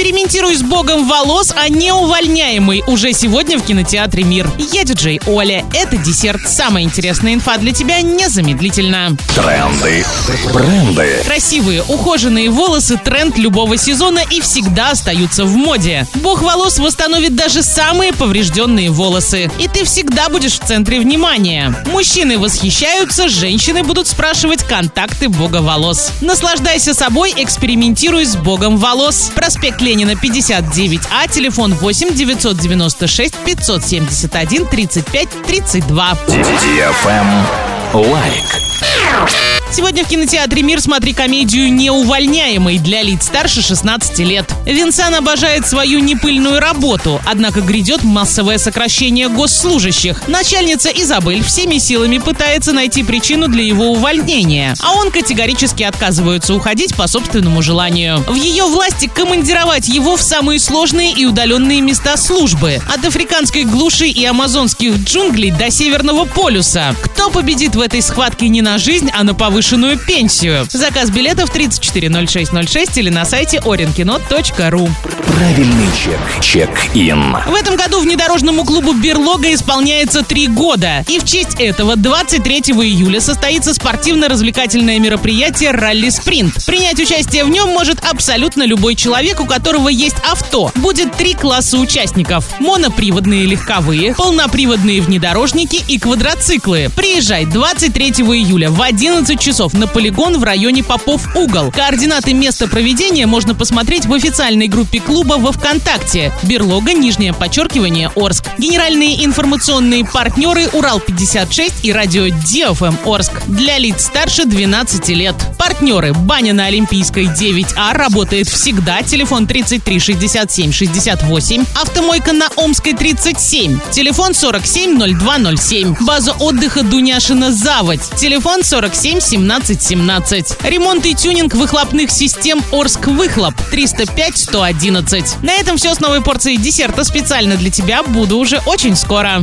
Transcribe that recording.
Экспериментируй с богом волос, а не увольняемый уже сегодня в кинотеатре «Мир». Я диджей Оля. Это десерт. Самая интересная инфа для тебя незамедлительно. Тренды. Бренды. Красивые, ухоженные волосы – тренд любого сезона и всегда остаются в моде. Бог волос восстановит даже самые поврежденные волосы. И ты всегда будешь в центре внимания. Мужчины восхищаются, женщины будут спрашивать контакты бога волос. Наслаждайся собой, экспериментируй с богом волос. Проспект Ленина, 59А, телефон 8 996 571 35 32. Лайк. Сегодня в кинотеатре «Мир» смотри комедию «Неувольняемый» для лиц старше 16 лет. Винсан обожает свою непыльную работу, однако грядет массовое сокращение госслужащих. Начальница Изабель всеми силами пытается найти причину для его увольнения, а он категорически отказывается уходить по собственному желанию. В ее власти командировать его в самые сложные и удаленные места службы, от африканской глуши и амазонских джунглей до Северного полюса. Кто победит в этой схватке не на жизнь, а на повышенную повышенную пенсию. Заказ билетов 340606 или на сайте orinkino.ru. Правильный чек. Чек-ин. В этом году внедорожному клубу «Берлога» исполняется три года. И в честь этого 23 июля состоится спортивно-развлекательное мероприятие «Ралли-спринт». Принять участие в нем может абсолютно любой человек, у которого есть авто. Будет три класса участников. Моноприводные легковые, полноприводные внедорожники и квадроциклы. Приезжай 23 июля в 11 часов часов на полигон в районе Попов Угол. Координаты места проведения можно посмотреть в официальной группе клуба во ВКонтакте. Берлога, нижнее подчеркивание, Орск. Генеральные информационные партнеры Урал-56 и радио Диофм Орск. Для лиц старше 12 лет. Партнеры. Баня на Олимпийской 9А работает всегда. Телефон 33 67 68. Автомойка на Омской 37. Телефон 47 0207. База отдыха Дуняшина Заводь. Телефон 47 1717. Ремонт и тюнинг выхлопных систем Орск Выхлоп 305 111. На этом все с новой порцией десерта специально для тебя. Буду уже очень скоро.